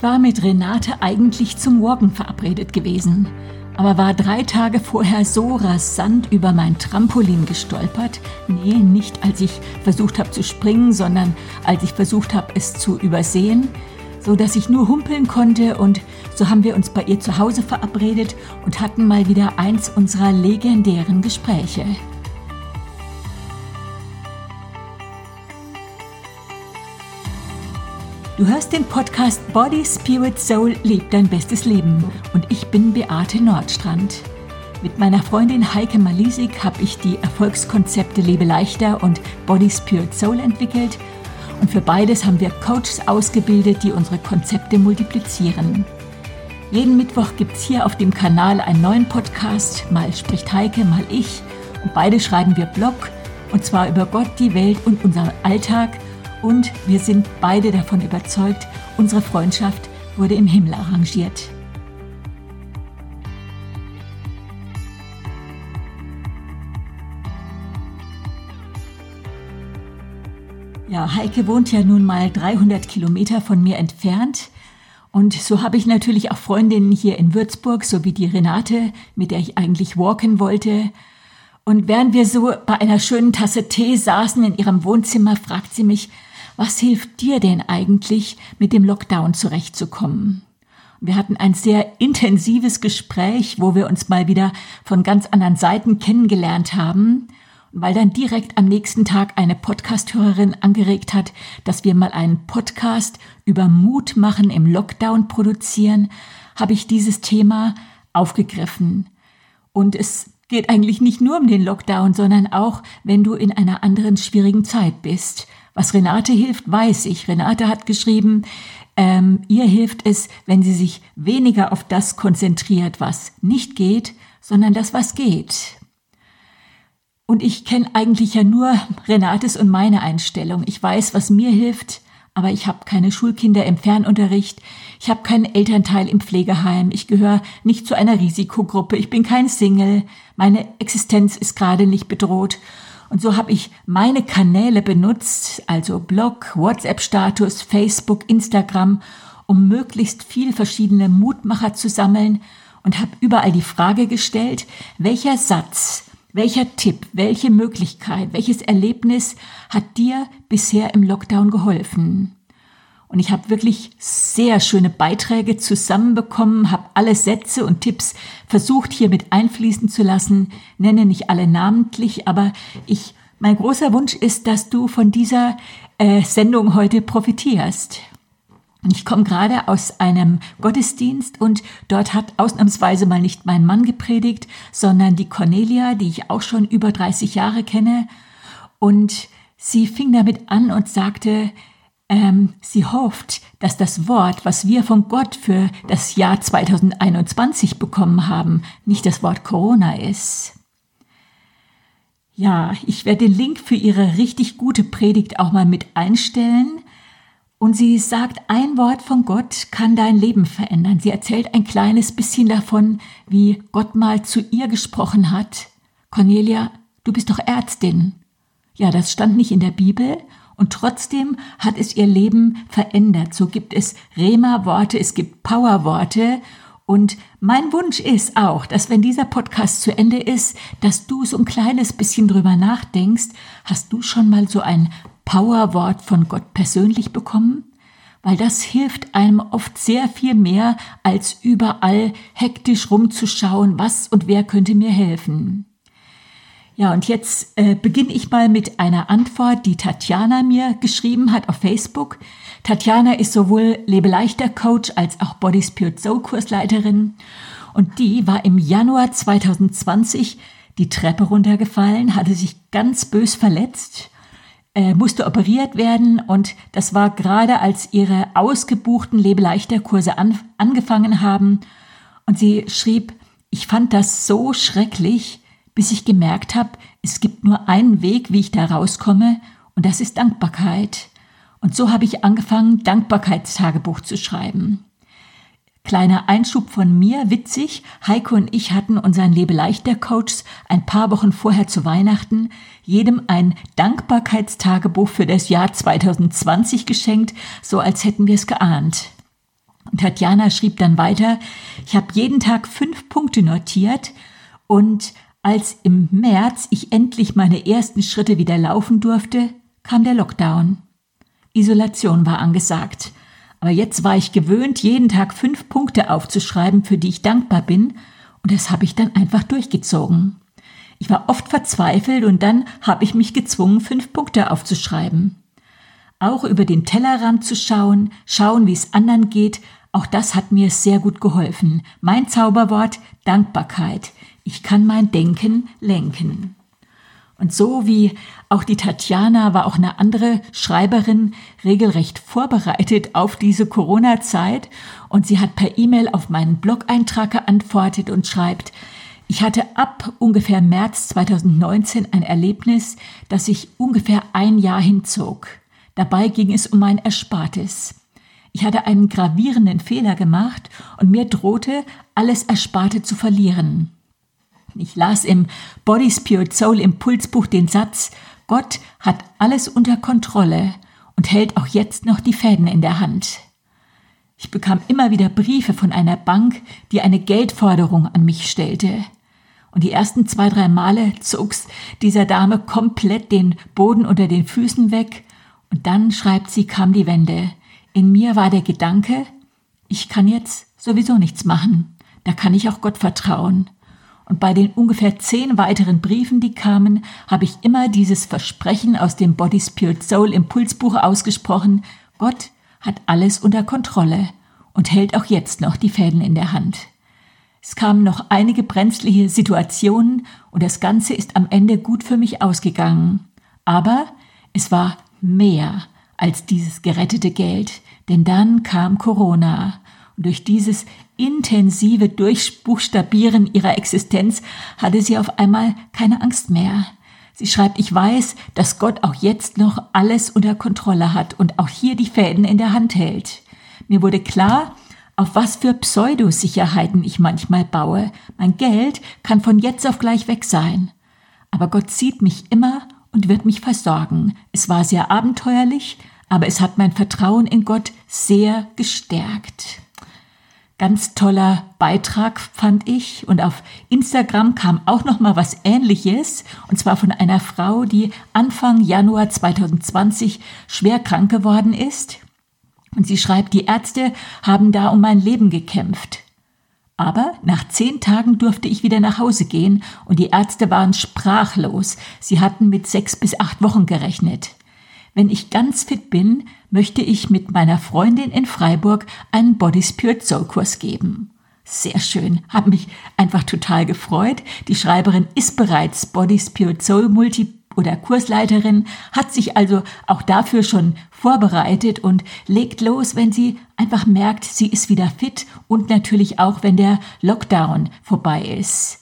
Ich war mit Renate eigentlich zum Walken verabredet gewesen, aber war drei Tage vorher so rasant über mein Trampolin gestolpert. Nee, nicht als ich versucht habe zu springen, sondern als ich versucht habe, es zu übersehen, so dass ich nur humpeln konnte und so haben wir uns bei ihr zu Hause verabredet und hatten mal wieder eins unserer legendären Gespräche. Du hörst den Podcast Body, Spirit, Soul, Leb dein bestes Leben. Und ich bin Beate Nordstrand. Mit meiner Freundin Heike Malisik habe ich die Erfolgskonzepte Lebe leichter und Body, Spirit, Soul entwickelt. Und für beides haben wir Coaches ausgebildet, die unsere Konzepte multiplizieren. Jeden Mittwoch gibt es hier auf dem Kanal einen neuen Podcast. Mal spricht Heike, mal ich. Und beide schreiben wir Blog. Und zwar über Gott, die Welt und unseren Alltag – und wir sind beide davon überzeugt, unsere Freundschaft wurde im Himmel arrangiert. Ja, Heike wohnt ja nun mal 300 Kilometer von mir entfernt. Und so habe ich natürlich auch Freundinnen hier in Würzburg, so wie die Renate, mit der ich eigentlich walken wollte. Und während wir so bei einer schönen Tasse Tee saßen in ihrem Wohnzimmer, fragt sie mich, was hilft dir denn eigentlich, mit dem Lockdown zurechtzukommen? Wir hatten ein sehr intensives Gespräch, wo wir uns mal wieder von ganz anderen Seiten kennengelernt haben. Weil dann direkt am nächsten Tag eine Podcasthörerin angeregt hat, dass wir mal einen Podcast über Mut machen im Lockdown produzieren, habe ich dieses Thema aufgegriffen. Und es geht eigentlich nicht nur um den Lockdown, sondern auch, wenn du in einer anderen schwierigen Zeit bist. Was Renate hilft, weiß ich. Renate hat geschrieben, ähm, ihr hilft es, wenn sie sich weniger auf das konzentriert, was nicht geht, sondern das, was geht. Und ich kenne eigentlich ja nur Renates und meine Einstellung. Ich weiß, was mir hilft, aber ich habe keine Schulkinder im Fernunterricht, ich habe keinen Elternteil im Pflegeheim, ich gehöre nicht zu einer Risikogruppe, ich bin kein Single, meine Existenz ist gerade nicht bedroht und so habe ich meine Kanäle benutzt, also Blog, WhatsApp-Status, Facebook, Instagram, um möglichst viel verschiedene Mutmacher zu sammeln und habe überall die Frage gestellt, welcher Satz, welcher Tipp, welche Möglichkeit, welches Erlebnis hat dir bisher im Lockdown geholfen? Und ich habe wirklich sehr schöne Beiträge zusammenbekommen, habe alle Sätze und Tipps versucht hier mit einfließen zu lassen, nenne nicht alle namentlich, aber ich, mein großer Wunsch ist, dass du von dieser äh, Sendung heute profitierst. Und ich komme gerade aus einem Gottesdienst und dort hat ausnahmsweise mal nicht mein Mann gepredigt, sondern die Cornelia, die ich auch schon über 30 Jahre kenne. Und sie fing damit an und sagte, ähm, sie hofft, dass das Wort, was wir von Gott für das Jahr 2021 bekommen haben, nicht das Wort Corona ist. Ja, ich werde den Link für ihre richtig gute Predigt auch mal mit einstellen. Und sie sagt, ein Wort von Gott kann dein Leben verändern. Sie erzählt ein kleines bisschen davon, wie Gott mal zu ihr gesprochen hat. Cornelia, du bist doch Ärztin. Ja, das stand nicht in der Bibel und trotzdem hat es ihr Leben verändert. So gibt es Rema-Worte, es gibt Power-Worte. Und mein Wunsch ist auch, dass wenn dieser Podcast zu Ende ist, dass du so ein kleines bisschen drüber nachdenkst. Hast du schon mal so ein Power-Wort von Gott persönlich bekommen? Weil das hilft einem oft sehr viel mehr, als überall hektisch rumzuschauen, was und wer könnte mir helfen. Ja, und jetzt äh, beginne ich mal mit einer Antwort, die Tatjana mir geschrieben hat auf Facebook. Tatjana ist sowohl Lebeleichter Coach als auch Body Spirit Soul Kursleiterin und die war im Januar 2020 die Treppe runtergefallen, hatte sich ganz bös verletzt, äh, musste operiert werden. Und das war gerade als ihre ausgebuchten Lebeleichter Kurse an, angefangen haben. Und sie schrieb, ich fand das so schrecklich, bis ich gemerkt habe, es gibt nur einen Weg, wie ich da rauskomme, und das ist Dankbarkeit. Und so habe ich angefangen, Dankbarkeitstagebuch zu schreiben. Kleiner Einschub von mir, witzig, Heiko und ich hatten unseren Lebeleichter Coachs ein paar Wochen vorher zu Weihnachten jedem ein Dankbarkeitstagebuch für das Jahr 2020 geschenkt, so als hätten wir es geahnt. Und Tatjana schrieb dann weiter, ich habe jeden Tag fünf Punkte notiert und als im März ich endlich meine ersten Schritte wieder laufen durfte, kam der Lockdown. Isolation war angesagt. Aber jetzt war ich gewöhnt, jeden Tag fünf Punkte aufzuschreiben, für die ich dankbar bin, und das habe ich dann einfach durchgezogen. Ich war oft verzweifelt und dann habe ich mich gezwungen, fünf Punkte aufzuschreiben. Auch über den Tellerrand zu schauen, schauen, wie es anderen geht, auch das hat mir sehr gut geholfen. Mein Zauberwort Dankbarkeit. Ich kann mein Denken lenken. Und so wie auch die Tatjana war auch eine andere Schreiberin regelrecht vorbereitet auf diese Corona-Zeit und sie hat per E-Mail auf meinen Blog-Eintrag geantwortet und schreibt, ich hatte ab ungefähr März 2019 ein Erlebnis, das sich ungefähr ein Jahr hinzog. Dabei ging es um mein Erspartes. Ich hatte einen gravierenden Fehler gemacht und mir drohte, alles Ersparte zu verlieren. Ich las im Body Spirit Soul Impulsbuch den Satz, Gott hat alles unter Kontrolle und hält auch jetzt noch die Fäden in der Hand. Ich bekam immer wieder Briefe von einer Bank, die eine Geldforderung an mich stellte. Und die ersten zwei, drei Male zog's dieser Dame komplett den Boden unter den Füßen weg. Und dann, schreibt sie, kam die Wende. In mir war der Gedanke, ich kann jetzt sowieso nichts machen. Da kann ich auch Gott vertrauen. Und bei den ungefähr zehn weiteren Briefen, die kamen, habe ich immer dieses Versprechen aus dem Body Spirit Soul Impulsbuch ausgesprochen, Gott hat alles unter Kontrolle und hält auch jetzt noch die Fäden in der Hand. Es kamen noch einige brenzliche Situationen und das Ganze ist am Ende gut für mich ausgegangen. Aber es war mehr als dieses gerettete Geld, denn dann kam Corona und durch dieses intensive Durchbuchstabieren ihrer Existenz hatte sie auf einmal keine Angst mehr. Sie schreibt, ich weiß, dass Gott auch jetzt noch alles unter Kontrolle hat und auch hier die Fäden in der Hand hält. Mir wurde klar, auf was für Pseudosicherheiten ich manchmal baue. Mein Geld kann von jetzt auf gleich weg sein. Aber Gott sieht mich immer und wird mich versorgen. Es war sehr abenteuerlich, aber es hat mein Vertrauen in Gott sehr gestärkt. Ganz toller Beitrag fand ich und auf Instagram kam auch noch mal was ähnliches und zwar von einer Frau, die Anfang Januar 2020 schwer krank geworden ist und sie schreibt, die Ärzte haben da um mein Leben gekämpft. Aber nach zehn Tagen durfte ich wieder nach Hause gehen und die Ärzte waren sprachlos. Sie hatten mit sechs bis acht Wochen gerechnet. Wenn ich ganz fit bin, möchte ich mit meiner Freundin in Freiburg einen Body Spirit Soul Kurs geben. Sehr schön, habe mich einfach total gefreut. Die Schreiberin ist bereits Body Spirit Soul Multi oder Kursleiterin, hat sich also auch dafür schon vorbereitet und legt los, wenn sie einfach merkt, sie ist wieder fit und natürlich auch, wenn der Lockdown vorbei ist.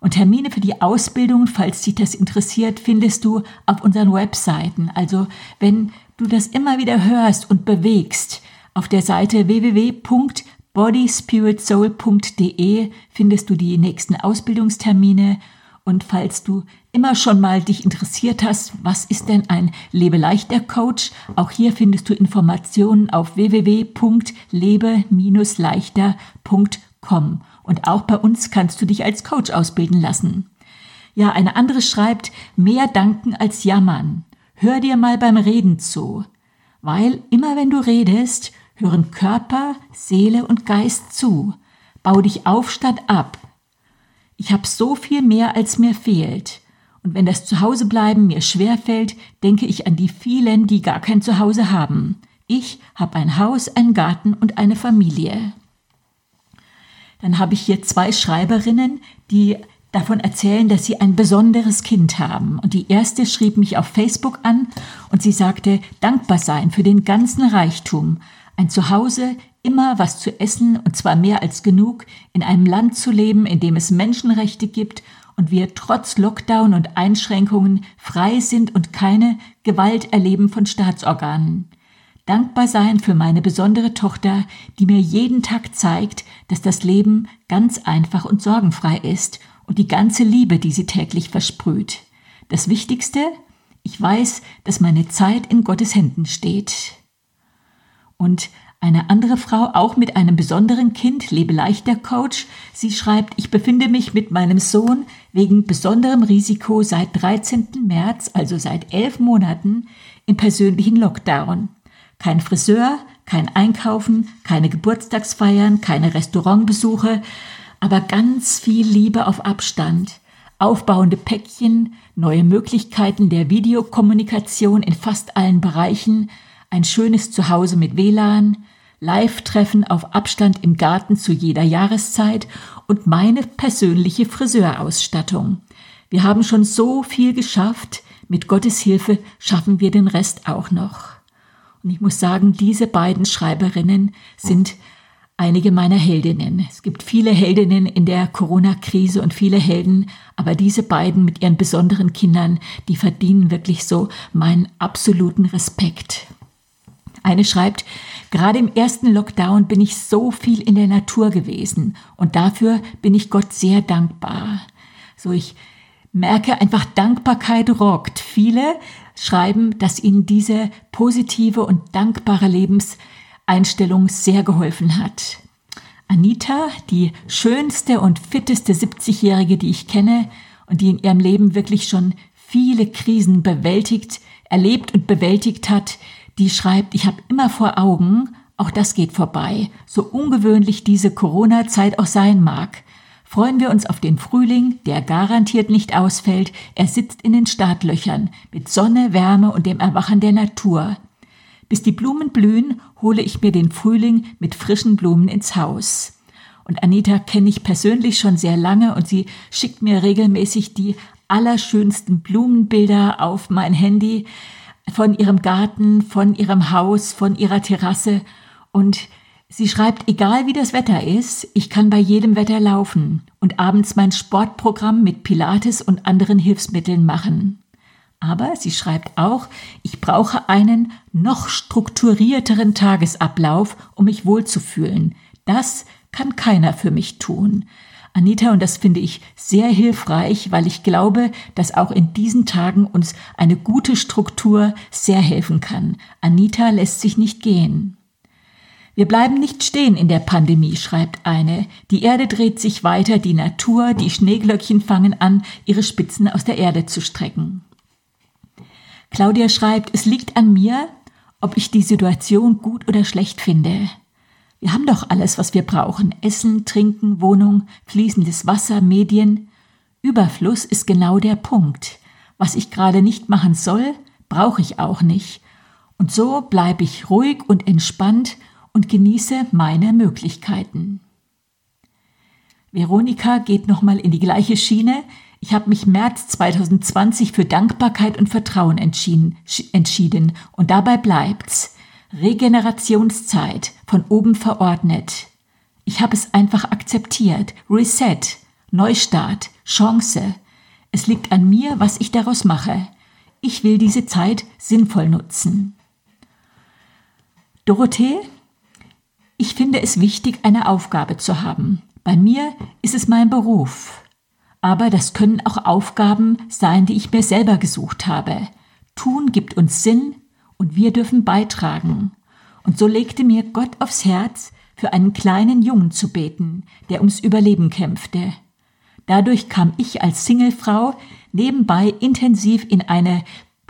Und Termine für die Ausbildung, falls dich das interessiert, findest du auf unseren Webseiten. Also wenn du das immer wieder hörst und bewegst, auf der Seite www.bodyspiritsoul.de findest du die nächsten Ausbildungstermine. Und falls du immer schon mal dich interessiert hast, was ist denn ein Lebeleichter Coach? Auch hier findest du Informationen auf www.lebe-leichter.com. Und auch bei uns kannst du dich als Coach ausbilden lassen. Ja, eine andere schreibt, mehr danken als jammern. Hör dir mal beim Reden zu. Weil immer wenn du redest, hören Körper, Seele und Geist zu. Bau dich auf statt ab. Ich habe so viel mehr, als mir fehlt. Und wenn das Zuhausebleiben mir schwerfällt, denke ich an die vielen, die gar kein Zuhause haben. Ich habe ein Haus, einen Garten und eine Familie. Dann habe ich hier zwei Schreiberinnen, die davon erzählen, dass sie ein besonderes Kind haben. Und die erste schrieb mich auf Facebook an und sie sagte, dankbar sein für den ganzen Reichtum, ein Zuhause, immer was zu essen und zwar mehr als genug, in einem Land zu leben, in dem es Menschenrechte gibt und wir trotz Lockdown und Einschränkungen frei sind und keine Gewalt erleben von Staatsorganen dankbar sein für meine besondere Tochter, die mir jeden Tag zeigt, dass das Leben ganz einfach und sorgenfrei ist und die ganze Liebe, die sie täglich versprüht. Das Wichtigste, ich weiß, dass meine Zeit in Gottes Händen steht. Und Eine andere Frau, auch mit einem besonderen Kind, Lebe leichter Coach, sie schreibt, ich befinde mich mit meinem Sohn wegen besonderem Risiko seit 13. März, also seit elf Monaten, im persönlichen Lockdown. Kein Friseur, kein Einkaufen, keine Geburtstagsfeiern, keine Restaurantbesuche, aber ganz viel Liebe auf Abstand, aufbauende Päckchen, neue Möglichkeiten der Videokommunikation in fast allen Bereichen, ein schönes Zuhause mit WLAN, Live-Treffen auf Abstand im Garten zu jeder Jahreszeit und meine persönliche Friseurausstattung. Wir haben schon so viel geschafft, mit Gottes Hilfe schaffen wir den Rest auch noch. Und ich muss sagen, diese beiden Schreiberinnen sind einige meiner Heldinnen. Es gibt viele Heldinnen in der Corona-Krise und viele Helden, aber diese beiden mit ihren besonderen Kindern, die verdienen wirklich so meinen absoluten Respekt. Eine schreibt, gerade im ersten Lockdown bin ich so viel in der Natur gewesen und dafür bin ich Gott sehr dankbar. So ich merke einfach Dankbarkeit rockt. Viele schreiben, dass ihnen diese positive und dankbare Lebenseinstellung sehr geholfen hat. Anita, die schönste und fitteste 70-Jährige, die ich kenne und die in ihrem Leben wirklich schon viele Krisen bewältigt, erlebt und bewältigt hat, die schreibt, ich habe immer vor Augen, auch das geht vorbei, so ungewöhnlich diese Corona-Zeit auch sein mag. Freuen wir uns auf den Frühling, der garantiert nicht ausfällt. Er sitzt in den Startlöchern mit Sonne, Wärme und dem Erwachen der Natur. Bis die Blumen blühen, hole ich mir den Frühling mit frischen Blumen ins Haus. Und Anita kenne ich persönlich schon sehr lange und sie schickt mir regelmäßig die allerschönsten Blumenbilder auf mein Handy von ihrem Garten, von ihrem Haus, von ihrer Terrasse und sie schreibt, egal wie das Wetter ist, ich kann bei jedem Wetter laufen und abends mein Sportprogramm mit Pilates und anderen Hilfsmitteln machen. Aber sie schreibt auch, ich brauche einen noch strukturierteren Tagesablauf, um mich wohlzufühlen. Das kann keiner für mich tun. Anita, und das finde ich sehr hilfreich, weil ich glaube, dass auch in diesen Tagen uns eine gute Struktur sehr helfen kann. Anita lässt sich nicht gehen. Wir bleiben nicht stehen in der Pandemie, schreibt eine. Die Erde dreht sich weiter, die Natur, die Schneeglöckchen fangen an, ihre Spitzen aus der Erde zu strecken. Claudia schreibt, es liegt an mir, ob ich die Situation gut oder schlecht finde. Wir haben doch alles, was wir brauchen. Essen, Trinken, Wohnung, fließendes Wasser, Medien. Überfluss ist genau der Punkt. Was ich gerade nicht machen soll, brauche ich auch nicht. Und so bleibe ich ruhig und entspannt und genieße meine Möglichkeiten. Veronika geht nochmal in die gleiche Schiene. Ich habe mich März 2020 für Dankbarkeit und Vertrauen entschieden, entschieden und dabei bleibt's. Regenerationszeit von oben verordnet. Ich habe es einfach akzeptiert. Reset, Neustart, Chance. Es liegt an mir, was ich daraus mache. Ich will diese Zeit sinnvoll nutzen. Dorothee, ich finde es wichtig, eine Aufgabe zu haben. Bei mir ist es mein Beruf. Aber das können auch Aufgaben sein, die ich mir selber gesucht habe. Tun gibt uns Sinn, und wir dürfen beitragen. Und so legte mir Gott aufs Herz, für einen kleinen Jungen zu beten, der ums Überleben kämpfte. Dadurch kam ich als Singlefrau nebenbei intensiv in eine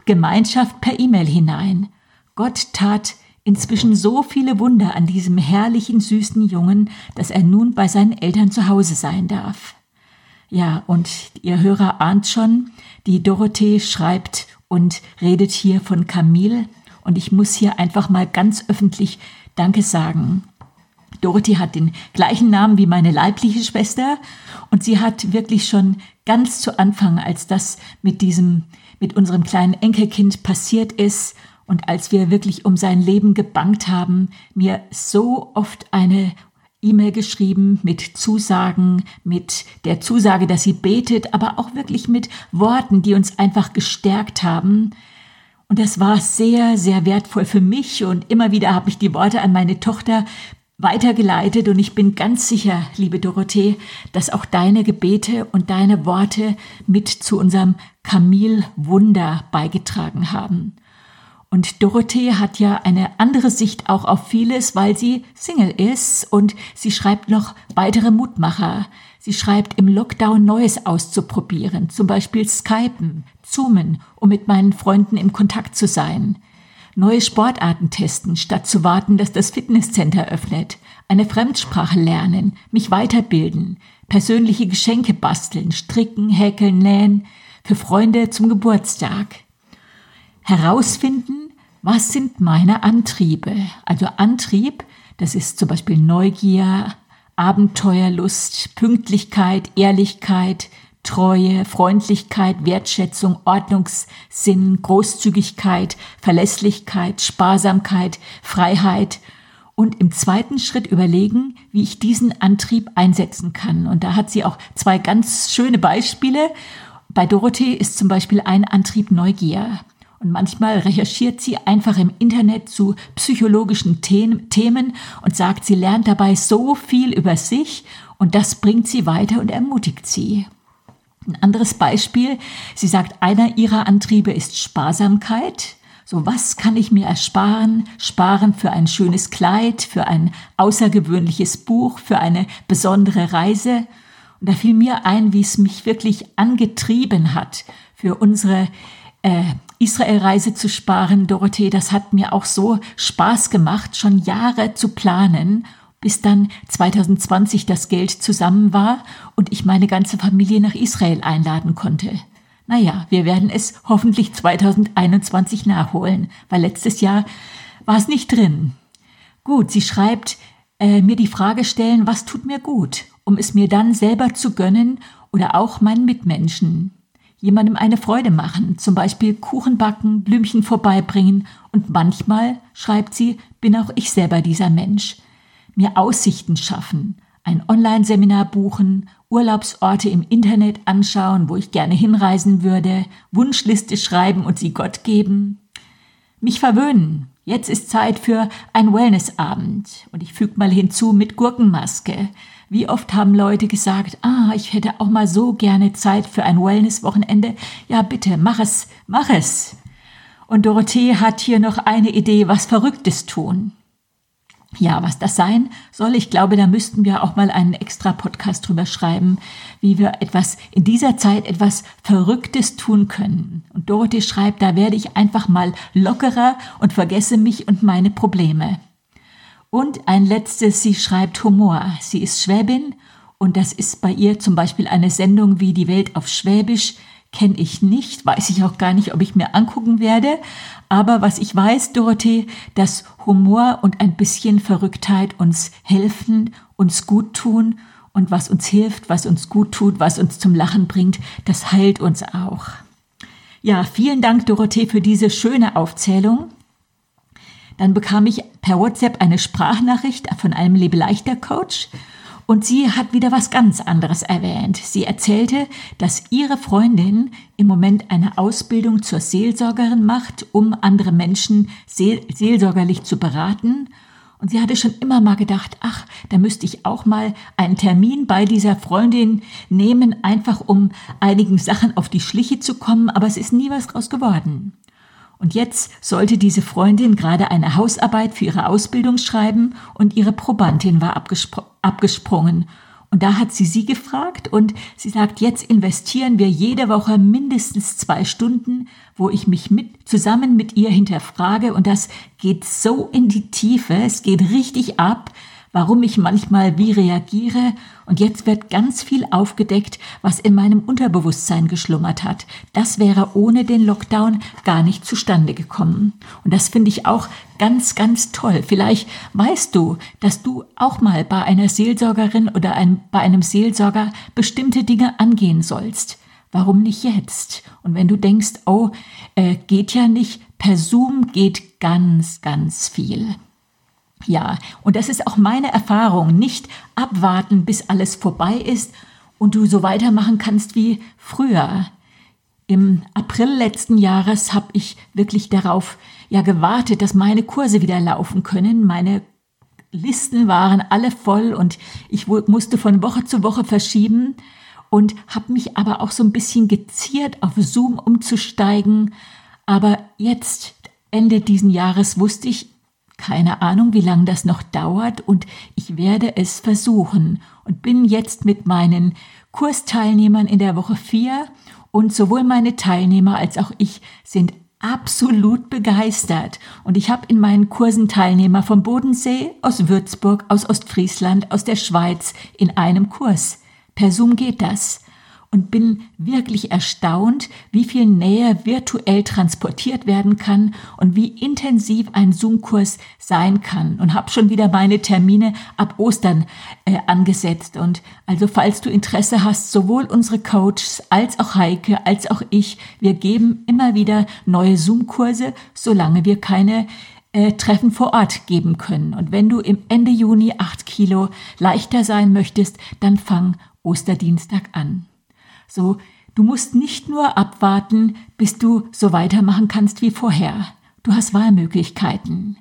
Gemeinschaft per E-Mail hinein. Gott tat inzwischen so viele Wunder an diesem herrlichen, süßen Jungen, dass er nun bei seinen Eltern zu Hause sein darf. Ja, und ihr Hörer ahnt schon, die Dorothee schreibt und redet hier von Camille. Und ich muss hier einfach mal ganz öffentlich Danke sagen. Dorothy hat den gleichen Namen wie meine leibliche Schwester und sie hat wirklich schon ganz zu Anfang, als das mit diesem, mit unserem kleinen Enkelkind passiert ist und als wir wirklich um sein Leben gebangt haben, mir so oft eine E-Mail geschrieben mit Zusagen, mit der Zusage, dass sie betet, aber auch wirklich mit Worten, die uns einfach gestärkt haben. Und das war sehr, sehr wertvoll für mich und immer wieder habe ich die Worte an meine Tochter weitergeleitet und ich bin ganz sicher, liebe Dorothee, dass auch deine Gebete und deine Worte mit zu unserem Kamil Wunder beigetragen haben. Und Dorothee hat ja eine andere Sicht auch auf vieles, weil sie Single ist und sie schreibt noch weitere Mutmacher. Sie schreibt im Lockdown Neues auszuprobieren, zum Beispiel Skypen, Zoomen, um mit meinen Freunden im Kontakt zu sein. Neue Sportarten testen, statt zu warten, dass das Fitnesscenter öffnet. Eine Fremdsprache lernen, mich weiterbilden, persönliche Geschenke basteln, stricken, häkeln, nähen, für Freunde zum Geburtstag. Herausfinden, was sind meine Antriebe? Also Antrieb, das ist zum Beispiel Neugier, Abenteuerlust, Pünktlichkeit, Ehrlichkeit, Treue, Freundlichkeit, Wertschätzung, Ordnungssinn, Großzügigkeit, Verlässlichkeit, Sparsamkeit, Freiheit und im zweiten Schritt überlegen, wie ich diesen Antrieb einsetzen kann. Und da hat sie auch zwei ganz schöne Beispiele. Bei Dorothee ist zum Beispiel ein Antrieb Neugier. Und manchmal recherchiert sie einfach im Internet zu psychologischen Themen und sagt, sie lernt dabei so viel über sich und das bringt sie weiter und ermutigt sie. Ein anderes Beispiel, sie sagt, einer ihrer Antriebe ist Sparsamkeit. So, was kann ich mir ersparen? Sparen für ein schönes Kleid, für ein außergewöhnliches Buch, für eine besondere Reise. Und da fiel mir ein, wie es mich wirklich angetrieben hat, für unsere äh, Israelreise zu sparen, Dorothee. Das hat mir auch so Spaß gemacht, schon Jahre zu planen bis dann 2020 das Geld zusammen war und ich meine ganze Familie nach Israel einladen konnte. Naja, wir werden es hoffentlich 2021 nachholen, weil letztes Jahr war es nicht drin. Gut, sie schreibt, äh, mir die Frage stellen, was tut mir gut, um es mir dann selber zu gönnen oder auch meinen Mitmenschen. Jemandem eine Freude machen, zum Beispiel Kuchen backen, Blümchen vorbeibringen und manchmal, schreibt sie, bin auch ich selber dieser Mensch mir Aussichten schaffen, ein Online-Seminar buchen, Urlaubsorte im Internet anschauen, wo ich gerne hinreisen würde, Wunschliste schreiben und sie Gott geben. Mich verwöhnen. Jetzt ist Zeit für ein Wellnessabend. Und ich füge mal hinzu mit Gurkenmaske. Wie oft haben Leute gesagt, ah, ich hätte auch mal so gerne Zeit für ein Wellness-Wochenende. Ja, bitte, mach es, mach es. Und Dorothee hat hier noch eine Idee, was Verrücktes tun. Ja, was das sein soll, ich glaube, da müssten wir auch mal einen extra Podcast drüber schreiben, wie wir etwas in dieser Zeit etwas Verrücktes tun können. Und Dorothee schreibt, da werde ich einfach mal lockerer und vergesse mich und meine Probleme. Und ein letztes, sie schreibt Humor. Sie ist Schwäbin und das ist bei ihr zum Beispiel eine Sendung wie Die Welt auf Schwäbisch kenne ich nicht, weiß ich auch gar nicht, ob ich mir angucken werde. Aber was ich weiß, Dorothee, dass Humor und ein bisschen Verrücktheit uns helfen, uns gut tun und was uns hilft, was uns gut tut, was uns zum Lachen bringt, das heilt uns auch. Ja, vielen Dank, Dorothee, für diese schöne Aufzählung. Dann bekam ich per WhatsApp eine Sprachnachricht von einem Lebeleichter Coach und sie hat wieder was ganz anderes erwähnt. Sie erzählte, dass ihre Freundin im Moment eine Ausbildung zur Seelsorgerin macht, um andere Menschen seel seelsorgerlich zu beraten. Und sie hatte schon immer mal gedacht, ach, da müsste ich auch mal einen Termin bei dieser Freundin nehmen, einfach um einigen Sachen auf die Schliche zu kommen, aber es ist nie was draus geworden. Und jetzt sollte diese Freundin gerade eine Hausarbeit für ihre Ausbildung schreiben und ihre Probandin war abgespr abgesprungen. Und da hat sie sie gefragt und sie sagt, jetzt investieren wir jede Woche mindestens zwei Stunden, wo ich mich mit, zusammen mit ihr hinterfrage. Und das geht so in die Tiefe, es geht richtig ab, warum ich manchmal wie reagiere. Und jetzt wird ganz viel aufgedeckt, was in meinem Unterbewusstsein geschlummert hat. Das wäre ohne den Lockdown gar nicht zustande gekommen. Und das finde ich auch ganz, ganz toll. Vielleicht weißt du, dass du auch mal bei einer Seelsorgerin oder einem, bei einem Seelsorger bestimmte Dinge angehen sollst. Warum nicht jetzt? Und wenn du denkst, oh, äh, geht ja nicht, per Zoom geht ganz, ganz viel. Ja, und das ist auch meine Erfahrung. Nicht abwarten, bis alles vorbei ist und du so weitermachen kannst wie früher. Im April letzten Jahres habe ich wirklich darauf ja gewartet, dass meine Kurse wieder laufen können. Meine Listen waren alle voll und ich musste von Woche zu Woche verschieben und habe mich aber auch so ein bisschen geziert, auf Zoom umzusteigen. Aber jetzt Ende diesen Jahres wusste ich, keine Ahnung, wie lange das noch dauert und ich werde es versuchen und bin jetzt mit meinen Kursteilnehmern in der Woche vier und sowohl meine Teilnehmer als auch ich sind absolut begeistert. Und ich habe in meinen Kursen Teilnehmer vom Bodensee, aus Würzburg, aus Ostfriesland, aus der Schweiz in einem Kurs. Per Zoom geht das und bin wirklich erstaunt, wie viel Nähe virtuell transportiert werden kann und wie intensiv ein Zoom-Kurs sein kann. Und habe schon wieder meine Termine ab Ostern äh, angesetzt. Und also falls du Interesse hast, sowohl unsere Coaches als auch Heike als auch ich, wir geben immer wieder neue Zoom-Kurse, solange wir keine äh, Treffen vor Ort geben können. Und wenn du im Ende Juni acht Kilo leichter sein möchtest, dann fang Osterdienstag an. So, du musst nicht nur abwarten, bis du so weitermachen kannst wie vorher. Du hast Wahlmöglichkeiten.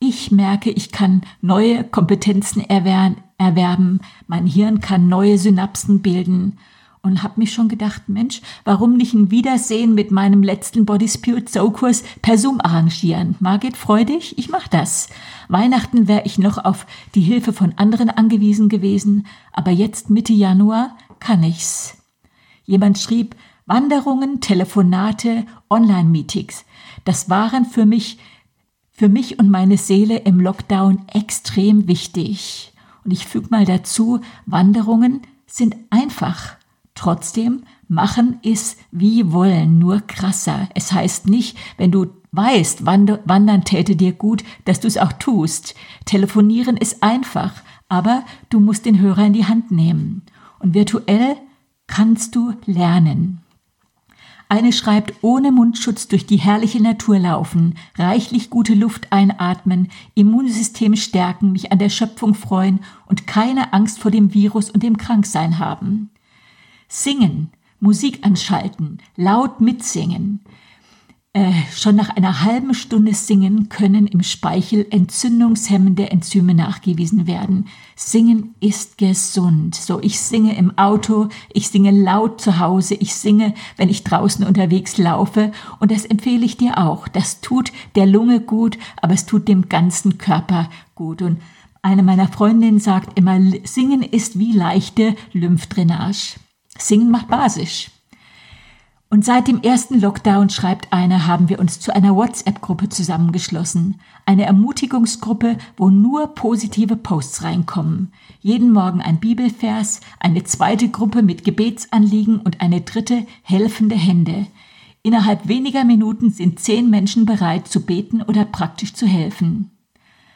Ich merke, ich kann neue Kompetenzen erwerben, mein Hirn kann neue Synapsen bilden und habe mich schon gedacht, Mensch, warum nicht ein Wiedersehen mit meinem letzten Body Spirit Soul Kurs per Zoom arrangieren? Margit, freu dich, ich mach das. Weihnachten wäre ich noch auf die Hilfe von anderen angewiesen gewesen, aber jetzt Mitte Januar kann ich's. Jemand schrieb, Wanderungen, Telefonate, Online-Meetings. Das waren für mich, für mich und meine Seele im Lockdown extrem wichtig. Und ich füge mal dazu, Wanderungen sind einfach. Trotzdem machen ist wie wollen, nur krasser. Es heißt nicht, wenn du weißt, wandern täte dir gut, dass du es auch tust. Telefonieren ist einfach, aber du musst den Hörer in die Hand nehmen. Und virtuell kannst du lernen. Eine schreibt, ohne Mundschutz durch die herrliche Natur laufen, reichlich gute Luft einatmen, Immunsystem stärken, mich an der Schöpfung freuen und keine Angst vor dem Virus und dem Kranksein haben. Singen, Musik anschalten, laut mitsingen, äh, schon nach einer halben Stunde Singen können im Speichel entzündungshemmende Enzyme nachgewiesen werden. Singen ist gesund. So, ich singe im Auto, ich singe laut zu Hause, ich singe, wenn ich draußen unterwegs laufe und das empfehle ich dir auch. Das tut der Lunge gut, aber es tut dem ganzen Körper gut. Und eine meiner Freundinnen sagt immer, Singen ist wie leichte Lymphdrainage. Singen macht basisch. Und seit dem ersten Lockdown, schreibt einer, haben wir uns zu einer WhatsApp-Gruppe zusammengeschlossen. Eine Ermutigungsgruppe, wo nur positive Posts reinkommen. Jeden Morgen ein Bibelvers, eine zweite Gruppe mit Gebetsanliegen und eine dritte helfende Hände. Innerhalb weniger Minuten sind zehn Menschen bereit zu beten oder praktisch zu helfen.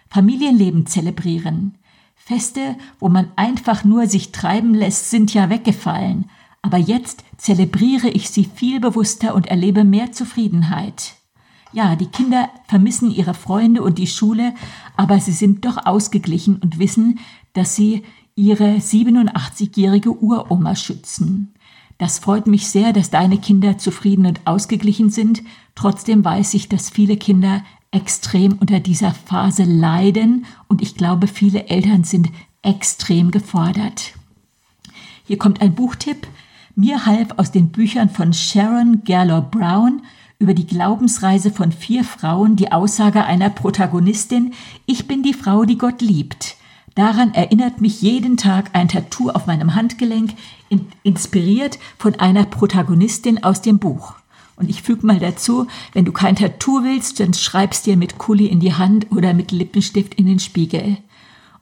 Familienleben zelebrieren. Feste, wo man einfach nur sich treiben lässt, sind ja weggefallen aber jetzt zelebriere ich sie viel bewusster und erlebe mehr Zufriedenheit. Ja, die Kinder vermissen ihre Freunde und die Schule, aber sie sind doch ausgeglichen und wissen, dass sie ihre 87-jährige Uroma schützen. Das freut mich sehr, dass deine Kinder zufrieden und ausgeglichen sind. Trotzdem weiß ich, dass viele Kinder extrem unter dieser Phase leiden und ich glaube, viele Eltern sind extrem gefordert. Hier kommt ein Buchtipp. Mir half aus den Büchern von Sharon Gerlow Brown über die Glaubensreise von vier Frauen die Aussage einer Protagonistin, ich bin die Frau, die Gott liebt. Daran erinnert mich jeden Tag ein Tattoo auf meinem Handgelenk, inspiriert von einer Protagonistin aus dem Buch. Und ich füge mal dazu, wenn du kein Tattoo willst, dann schreibst dir mit Kuli in die Hand oder mit Lippenstift in den Spiegel.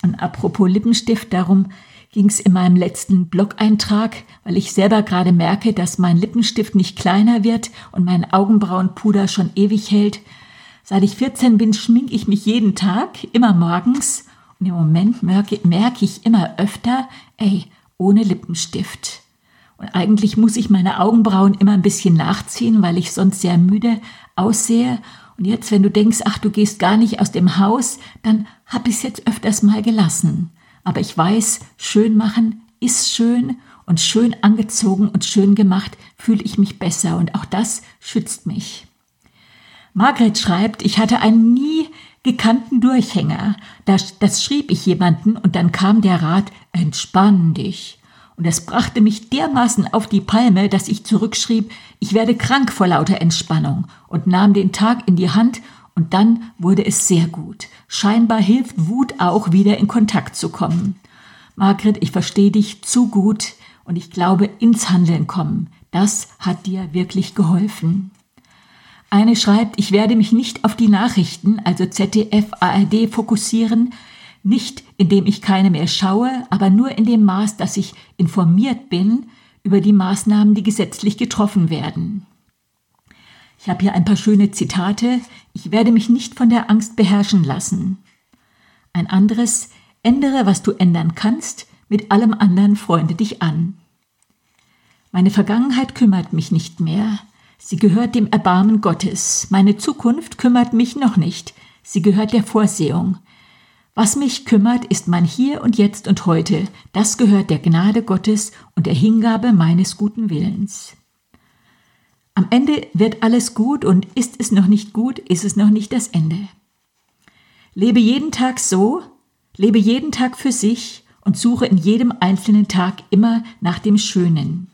Und apropos Lippenstift, darum ging es in meinem letzten Blog-Eintrag, weil ich selber gerade merke, dass mein Lippenstift nicht kleiner wird und mein Augenbrauenpuder schon ewig hält. Seit ich 14 bin, schminke ich mich jeden Tag, immer morgens. Und im Moment merke, merke ich immer öfter, ey, ohne Lippenstift. Und eigentlich muss ich meine Augenbrauen immer ein bisschen nachziehen, weil ich sonst sehr müde aussehe. Und jetzt, wenn du denkst, ach, du gehst gar nicht aus dem Haus, dann hab ich es jetzt öfters mal gelassen. Aber ich weiß, schön machen ist schön und schön angezogen und schön gemacht fühle ich mich besser und auch das schützt mich. Margret schreibt, ich hatte einen nie gekannten Durchhänger. Das, das schrieb ich jemanden und dann kam der Rat, entspann dich. Und das brachte mich dermaßen auf die Palme, dass ich zurückschrieb, ich werde krank vor lauter Entspannung und nahm den Tag in die Hand Und dann wurde es sehr gut. Scheinbar hilft Wut auch wieder in Kontakt zu kommen. Margret, ich verstehe dich zu gut und ich glaube ins Handeln kommen. Das hat dir wirklich geholfen. Eine schreibt, ich werde mich nicht auf die Nachrichten, also ZDF, ARD fokussieren, nicht indem ich keine mehr schaue, aber nur in dem Maß, dass ich informiert bin über die Maßnahmen, die gesetzlich getroffen werden. Ich habe hier ein paar schöne Zitate. Ich werde mich nicht von der Angst beherrschen lassen. Ein anderes, ändere, was du ändern kannst, mit allem anderen freunde dich an. Meine Vergangenheit kümmert mich nicht mehr. Sie gehört dem Erbarmen Gottes. Meine Zukunft kümmert mich noch nicht. Sie gehört der Vorsehung. Was mich kümmert, ist mein Hier und Jetzt und heute. Das gehört der Gnade Gottes und der Hingabe meines guten Willens. Am Ende wird alles gut und ist es noch nicht gut, ist es noch nicht das Ende. Lebe jeden Tag so, lebe jeden Tag für sich und suche in jedem einzelnen Tag immer nach dem Schönen.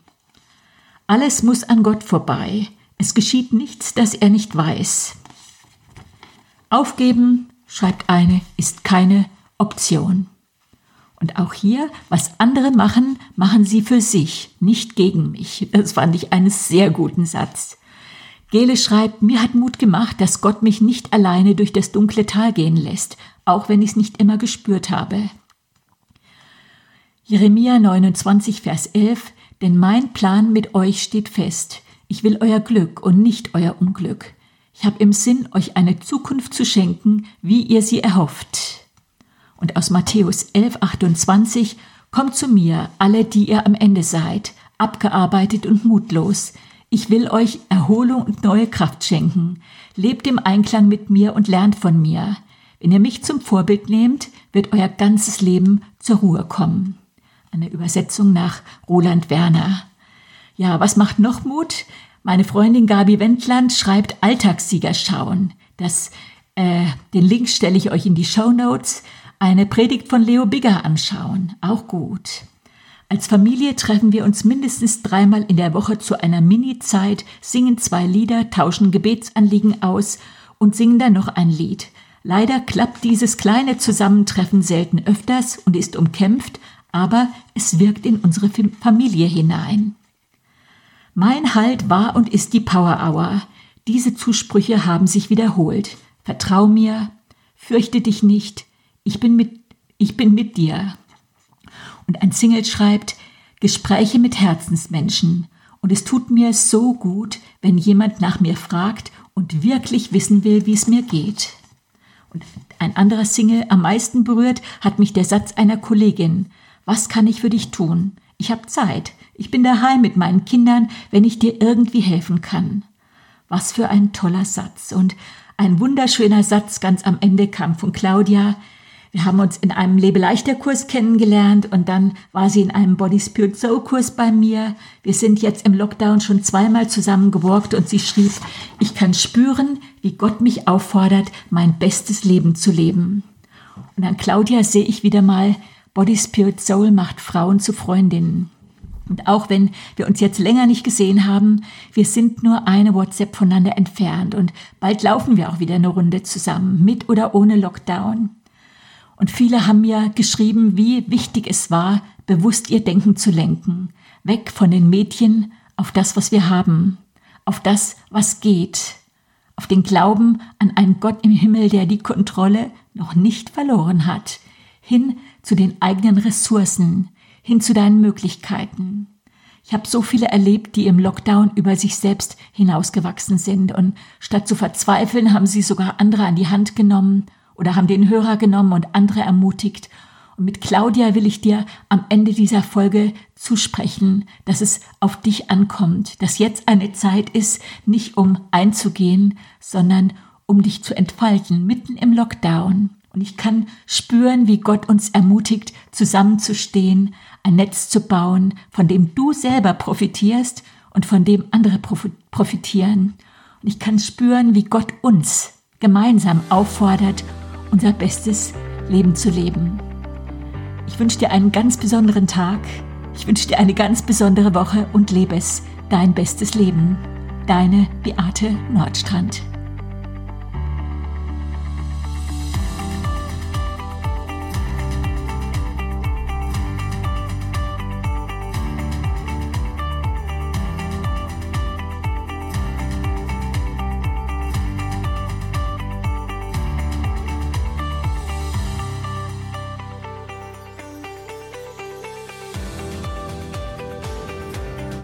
Alles muss an Gott vorbei. Es geschieht nichts, das er nicht weiß. Aufgeben, schreibt eine, ist keine Option. Und auch hier, was andere machen, machen sie für sich, nicht gegen mich. Das fand ich einen sehr guten Satz. Gele schreibt, mir hat Mut gemacht, dass Gott mich nicht alleine durch das dunkle Tal gehen lässt, auch wenn ich es nicht immer gespürt habe. Jeremia 29, Vers 11, denn mein Plan mit euch steht fest. Ich will euer Glück und nicht euer Unglück. Ich habe im Sinn, euch eine Zukunft zu schenken, wie ihr sie erhofft. Und aus Matthäus 11, 28, Kommt zu mir, alle, die ihr am Ende seid, abgearbeitet und mutlos. Ich will euch Erholung und neue Kraft schenken. Lebt im Einklang mit mir und lernt von mir. Wenn ihr mich zum Vorbild nehmt, wird euer ganzes Leben zur Ruhe kommen. Eine Übersetzung nach Roland Werner. Ja, was macht noch Mut? Meine Freundin Gabi Wendland schreibt Alltagssieger schauen. Das, äh, den Link stelle ich euch in die Show Notes eine Predigt von Leo Bigger anschauen. Auch gut. Als Familie treffen wir uns mindestens dreimal in der Woche zu einer Mini-Zeit, singen zwei Lieder, tauschen Gebetsanliegen aus und singen dann noch ein Lied. Leider klappt dieses kleine Zusammentreffen selten öfters und ist umkämpft, aber es wirkt in unsere Familie hinein. Mein Halt war und ist die Power Hour. Diese Zusprüche haben sich wiederholt. Vertrau mir, fürchte dich nicht, ich bin mit, ich bin mit dir. Und ein Single schreibt, Gespräche mit Herzensmenschen. Und es tut mir so gut, wenn jemand nach mir fragt und wirklich wissen will, wie es mir geht. Und ein anderer Single, am meisten berührt, hat mich der Satz einer Kollegin. Was kann ich für dich tun? Ich habe Zeit. Ich bin daheim mit meinen Kindern, wenn ich dir irgendwie helfen kann. Was für ein toller Satz. Und ein wunderschöner Satz ganz am Ende kam von Claudia. Wir haben uns in einem Lebeleichter-Kurs kennengelernt und dann war sie in einem Body Spirit Soul Kurs bei mir. Wir sind jetzt im Lockdown schon zweimal zusammen gewalkt und sie schrieb, ich kann spüren, wie Gott mich auffordert, mein bestes Leben zu leben. Und an Claudia sehe ich wieder mal, Body Spirit Soul macht Frauen zu Freundinnen. Und auch wenn wir uns jetzt länger nicht gesehen haben, wir sind nur eine WhatsApp voneinander entfernt und bald laufen wir auch wieder eine Runde zusammen, mit oder ohne Lockdown. Und viele haben mir geschrieben, wie wichtig es war, bewusst ihr Denken zu lenken. Weg von den Mädchen auf das, was wir haben, auf das, was geht, auf den Glauben an einen Gott im Himmel, der die Kontrolle noch nicht verloren hat, hin zu den eigenen Ressourcen, hin zu deinen Möglichkeiten. Ich habe so viele erlebt, die im Lockdown über sich selbst hinausgewachsen sind. Und statt zu verzweifeln, haben sie sogar andere an die Hand genommen oder haben den Hörer genommen und andere ermutigt. Und mit Claudia will ich dir am Ende dieser Folge zusprechen, dass es auf dich ankommt, dass jetzt eine Zeit ist, nicht um einzugehen, sondern um dich zu entfalten, mitten im Lockdown. Und ich kann spüren, wie Gott uns ermutigt, zusammenzustehen, ein Netz zu bauen, von dem du selber profitierst und von dem andere profitieren. Und ich kann spüren, wie Gott uns gemeinsam auffordert, unser bestes Leben zu leben. Ich wünsche dir einen ganz besonderen Tag. Ich wünsche dir eine ganz besondere Woche und lebe es, dein bestes Leben. Deine Beate Nordstrand.